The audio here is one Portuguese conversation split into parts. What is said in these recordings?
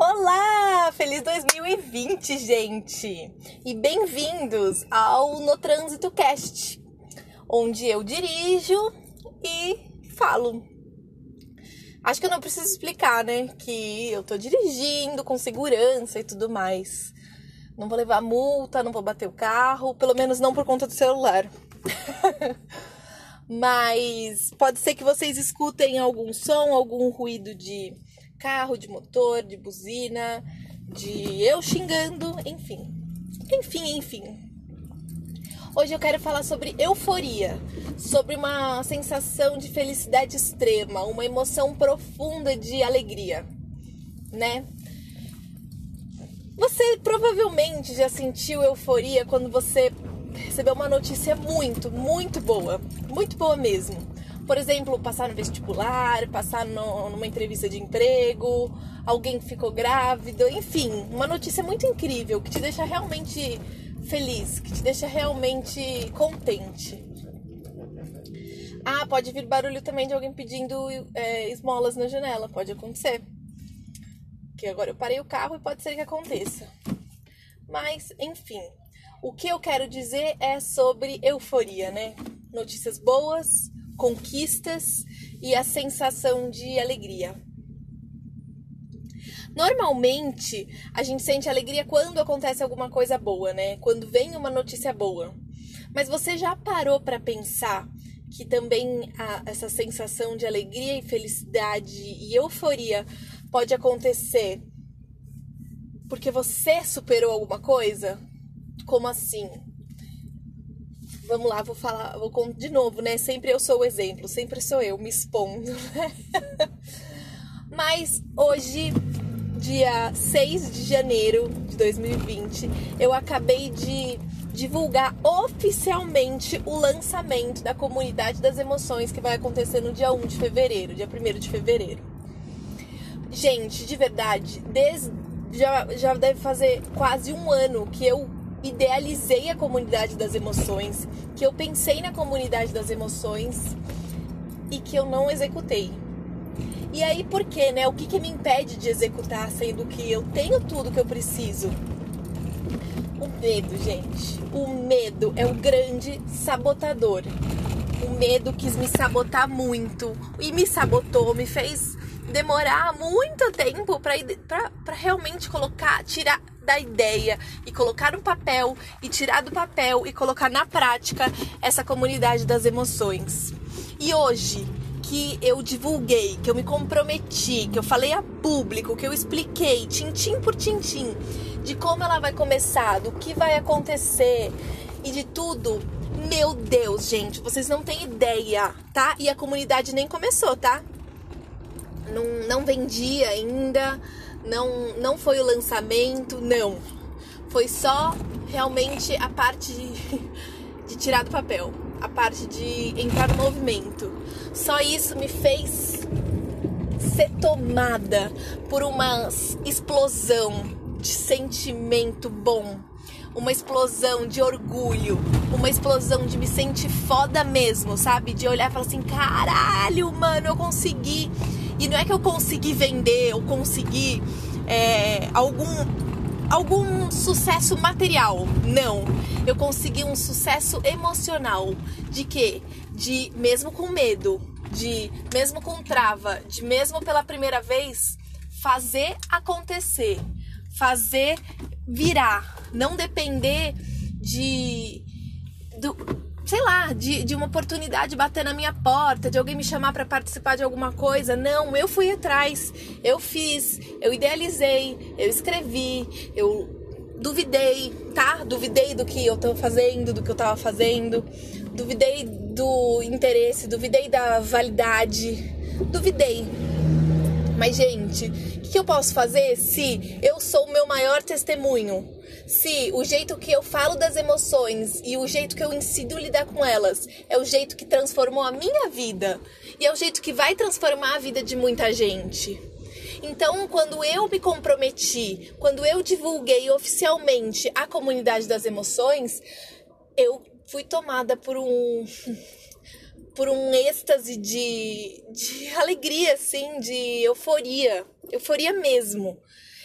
Olá! Feliz 2020, gente! E bem-vindos ao No Trânsito Cast, onde eu dirijo e falo. Acho que eu não preciso explicar, né? Que eu tô dirigindo com segurança e tudo mais. Não vou levar multa, não vou bater o carro, pelo menos não por conta do celular. Mas pode ser que vocês escutem algum som, algum ruído de carro, de motor, de buzina, de eu xingando, enfim. Enfim, enfim. Hoje eu quero falar sobre euforia, sobre uma sensação de felicidade extrema, uma emoção profunda de alegria, né? Você provavelmente já sentiu euforia quando você recebeu uma notícia muito, muito boa, muito boa mesmo. Por exemplo, passar no vestibular, passar no, numa entrevista de emprego, alguém que ficou grávido, enfim, uma notícia muito incrível que te deixa realmente feliz, que te deixa realmente contente. Ah, pode vir barulho também de alguém pedindo é, esmolas na janela, pode acontecer. Que agora eu parei o carro e pode ser que aconteça. Mas, enfim, o que eu quero dizer é sobre euforia, né? Notícias boas, conquistas e a sensação de alegria. Normalmente, a gente sente alegria quando acontece alguma coisa boa, né? Quando vem uma notícia boa. Mas você já parou para pensar que também a, essa sensação de alegria e felicidade e euforia pode acontecer porque você superou alguma coisa? Como assim? Vamos lá, vou falar, vou de novo, né? Sempre eu sou o exemplo, sempre sou eu me expondo, né? Mas hoje, dia 6 de janeiro de 2020, eu acabei de divulgar oficialmente o lançamento da Comunidade das Emoções que vai acontecer no dia 1 de fevereiro, dia 1 de fevereiro. Gente, de verdade, desde já, já deve fazer quase um ano que eu idealizei a comunidade das emoções, que eu pensei na comunidade das emoções e que eu não executei. E aí por quê, né? O que, que me impede de executar, sendo que eu tenho tudo que eu preciso? O medo, gente. O medo é o grande sabotador. O medo quis me sabotar muito e me sabotou, me fez demorar muito tempo para realmente colocar, tirar da ideia e colocar no papel e tirar do papel e colocar na prática essa comunidade das emoções. E hoje que eu divulguei, que eu me comprometi, que eu falei a público, que eu expliquei tintim por tintim de como ela vai começar, do que vai acontecer e de tudo. Meu Deus, gente, vocês não têm ideia, tá? E a comunidade nem começou, tá? Não, não vendi ainda, não, não foi o lançamento, não. Foi só realmente a parte de, de tirar do papel, a parte de entrar no movimento. Só isso me fez ser tomada por uma explosão de sentimento bom, uma explosão de orgulho, uma explosão de me sentir foda mesmo, sabe? De olhar e falar assim: caralho, mano, eu consegui. E não é que eu consegui vender ou consegui é, algum, algum sucesso material. Não. Eu consegui um sucesso emocional. De quê? De mesmo com medo, de mesmo com trava, de mesmo pela primeira vez fazer acontecer, fazer virar, não depender de do, sei lá, de, de uma oportunidade bater na minha porta, de alguém me chamar para participar de alguma coisa. Não, eu fui atrás, eu fiz, eu idealizei, eu escrevi, eu duvidei, tá? Duvidei do que eu tô fazendo, do que eu tava fazendo, duvidei do interesse, duvidei da validade, duvidei. Mas, gente, o que eu posso fazer se eu sou o meu maior testemunho? se o jeito que eu falo das emoções e o jeito que eu ensino lidar com elas é o jeito que transformou a minha vida e é o jeito que vai transformar a vida de muita gente. Então, quando eu me comprometi, quando eu divulguei oficialmente a comunidade das emoções, eu fui tomada por um por um êxtase de, de alegria, assim, de euforia, euforia mesmo.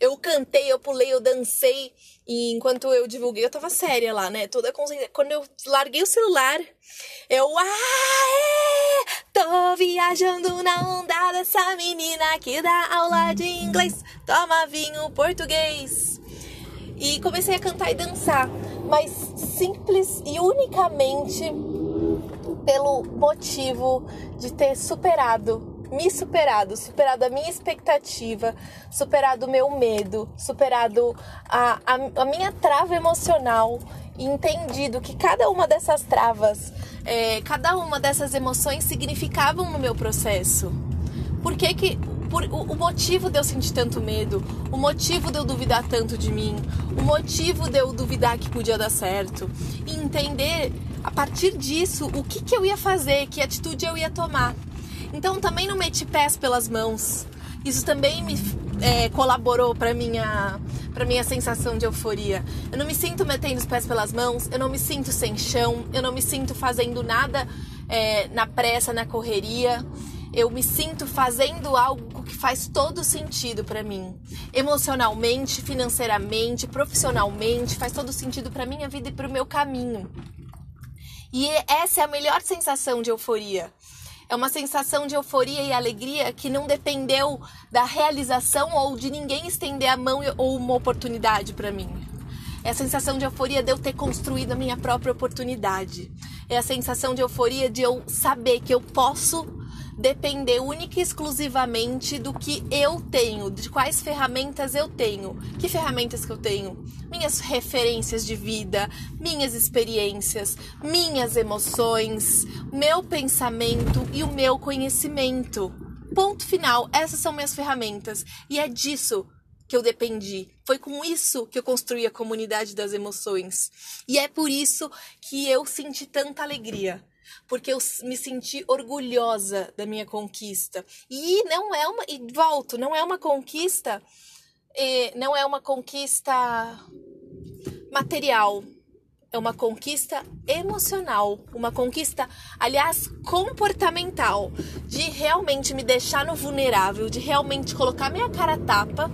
Eu cantei, eu pulei, eu dancei. E enquanto eu divulguei, eu tava séria lá, né? Toda consciência. Quando eu larguei o celular, eu. Aê! Tô viajando na onda dessa menina que dá aula de inglês. Toma vinho português. E comecei a cantar e dançar. Mas simples e unicamente pelo motivo de ter superado me superado, superado a minha expectativa, superado o meu medo, superado a, a, a minha trava emocional e entendido que cada uma dessas travas, é, cada uma dessas emoções significavam no meu processo. Por que que por, o, o, motivo de eu sentir tanto medo, o motivo de eu duvidar tanto de mim, o motivo de eu duvidar que podia dar certo e entender a partir disso o que, que eu ia fazer, que atitude eu ia tomar. Então também não meti pés pelas mãos. Isso também me é, colaborou para minha para minha sensação de euforia. Eu não me sinto metendo os pés pelas mãos, eu não me sinto sem chão, eu não me sinto fazendo nada é, na pressa, na correria. Eu me sinto fazendo algo que faz todo sentido para mim, emocionalmente, financeiramente, profissionalmente, faz todo sentido para minha vida e para o meu caminho. E essa é a melhor sensação de euforia. É uma sensação de euforia e alegria que não dependeu da realização ou de ninguém estender a mão ou uma oportunidade para mim. É a sensação de euforia de eu ter construído a minha própria oportunidade. É a sensação de euforia de eu saber que eu posso depender única e exclusivamente do que eu tenho, de quais ferramentas eu tenho. Que ferramentas que eu tenho? Minhas referências de vida, minhas experiências, minhas emoções, meu pensamento e o meu conhecimento. Ponto final. Essas são minhas ferramentas e é disso que eu dependi. Foi com isso que eu construí a comunidade das emoções. E é por isso que eu senti tanta alegria porque eu me senti orgulhosa da minha conquista. E não é uma, e volto, não é uma conquista, não é uma conquista material, é uma conquista emocional, uma conquista, aliás, comportamental, de realmente me deixar no vulnerável, de realmente colocar minha cara tapa,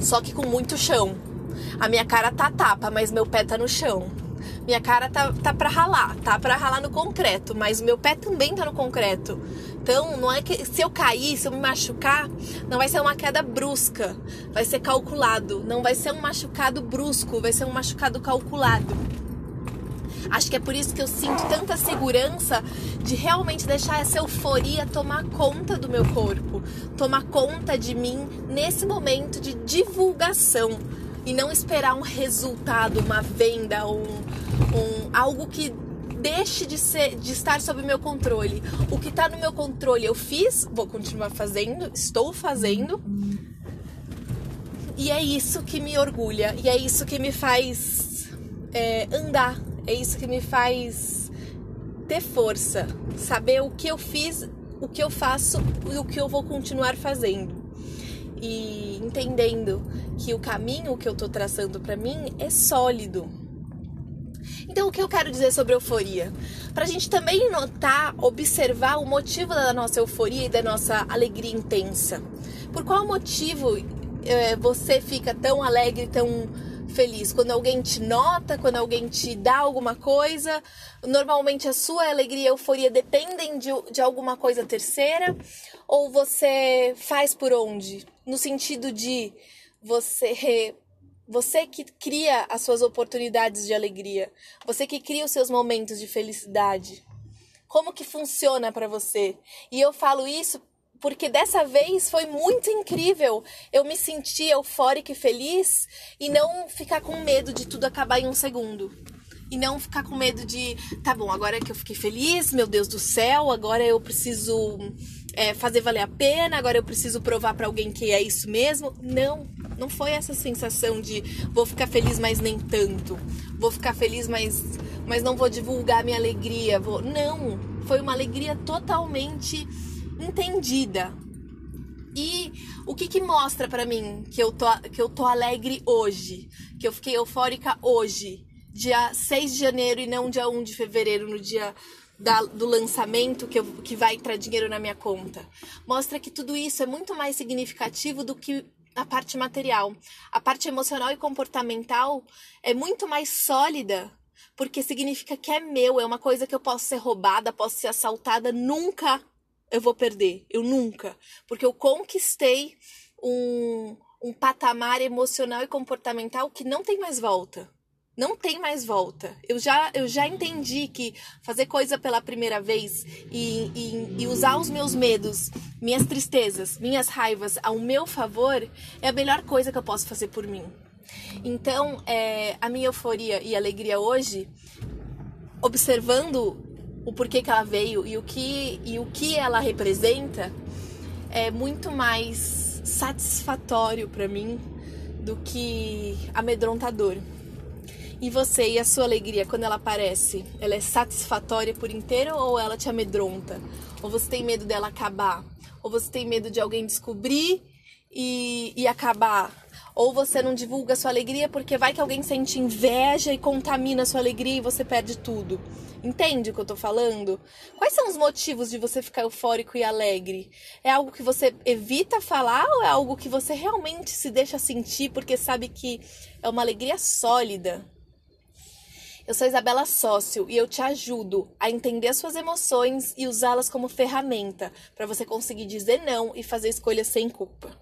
só que com muito chão. A minha cara tá tapa, mas meu pé tá no chão. Minha cara tá, tá pra ralar, tá pra ralar no concreto, mas meu pé também tá no concreto. Então, não é que se eu cair, se eu me machucar, não vai ser uma queda brusca, vai ser calculado. Não vai ser um machucado brusco, vai ser um machucado calculado. Acho que é por isso que eu sinto tanta segurança de realmente deixar essa euforia tomar conta do meu corpo, tomar conta de mim nesse momento de divulgação e não esperar um resultado, uma venda, um, um algo que deixe de ser de estar sob meu controle. O que está no meu controle eu fiz, vou continuar fazendo, estou fazendo. E é isso que me orgulha, e é isso que me faz é, andar, é isso que me faz ter força, saber o que eu fiz, o que eu faço e o que eu vou continuar fazendo e entendendo que o caminho que eu tô traçando para mim é sólido. Então, o que eu quero dizer sobre euforia? Para a gente também notar, observar o motivo da nossa euforia e da nossa alegria intensa. Por qual motivo é, você fica tão alegre, tão feliz? Quando alguém te nota, quando alguém te dá alguma coisa. Normalmente a sua alegria e euforia dependem de, de alguma coisa terceira. Ou você faz por onde? No sentido de você você que cria as suas oportunidades de alegria, você que cria os seus momentos de felicidade. Como que funciona para você? E eu falo isso porque dessa vez foi muito incrível. Eu me senti eufórica e feliz e não ficar com medo de tudo acabar em um segundo. E não ficar com medo de, tá bom, agora que eu fiquei feliz, meu Deus do céu, agora eu preciso é, fazer valer a pena, agora eu preciso provar para alguém que é isso mesmo. Não, não foi essa sensação de vou ficar feliz, mas nem tanto. Vou ficar feliz, mas, mas não vou divulgar minha alegria. Vou... Não, foi uma alegria totalmente entendida. E o que que mostra para mim que eu, tô, que eu tô alegre hoje? Que eu fiquei eufórica hoje, dia 6 de janeiro e não dia 1 de fevereiro, no dia da, do lançamento que, eu, que vai entrar dinheiro na minha conta. Mostra que tudo isso é muito mais significativo do que a parte material. A parte emocional e comportamental é muito mais sólida, porque significa que é meu, é uma coisa que eu posso ser roubada, posso ser assaltada, nunca eu vou perder, eu nunca, porque eu conquistei um, um patamar emocional e comportamental que não tem mais volta não tem mais volta. Eu já, eu já entendi que fazer coisa pela primeira vez e, e, e, usar os meus medos, minhas tristezas, minhas raivas ao meu favor é a melhor coisa que eu posso fazer por mim. Então, é, a minha euforia e alegria hoje, observando o porquê que ela veio e o que, e o que ela representa, é muito mais satisfatório para mim do que amedrontador. E você e a sua alegria quando ela aparece, ela é satisfatória por inteiro ou ela te amedronta? Ou você tem medo dela acabar? Ou você tem medo de alguém descobrir e, e acabar? Ou você não divulga a sua alegria porque vai que alguém sente inveja e contamina a sua alegria e você perde tudo? Entende o que eu tô falando? Quais são os motivos de você ficar eufórico e alegre? É algo que você evita falar ou é algo que você realmente se deixa sentir porque sabe que é uma alegria sólida? Eu sou Isabela Sócio e eu te ajudo a entender suas emoções e usá-las como ferramenta para você conseguir dizer não e fazer escolhas sem culpa.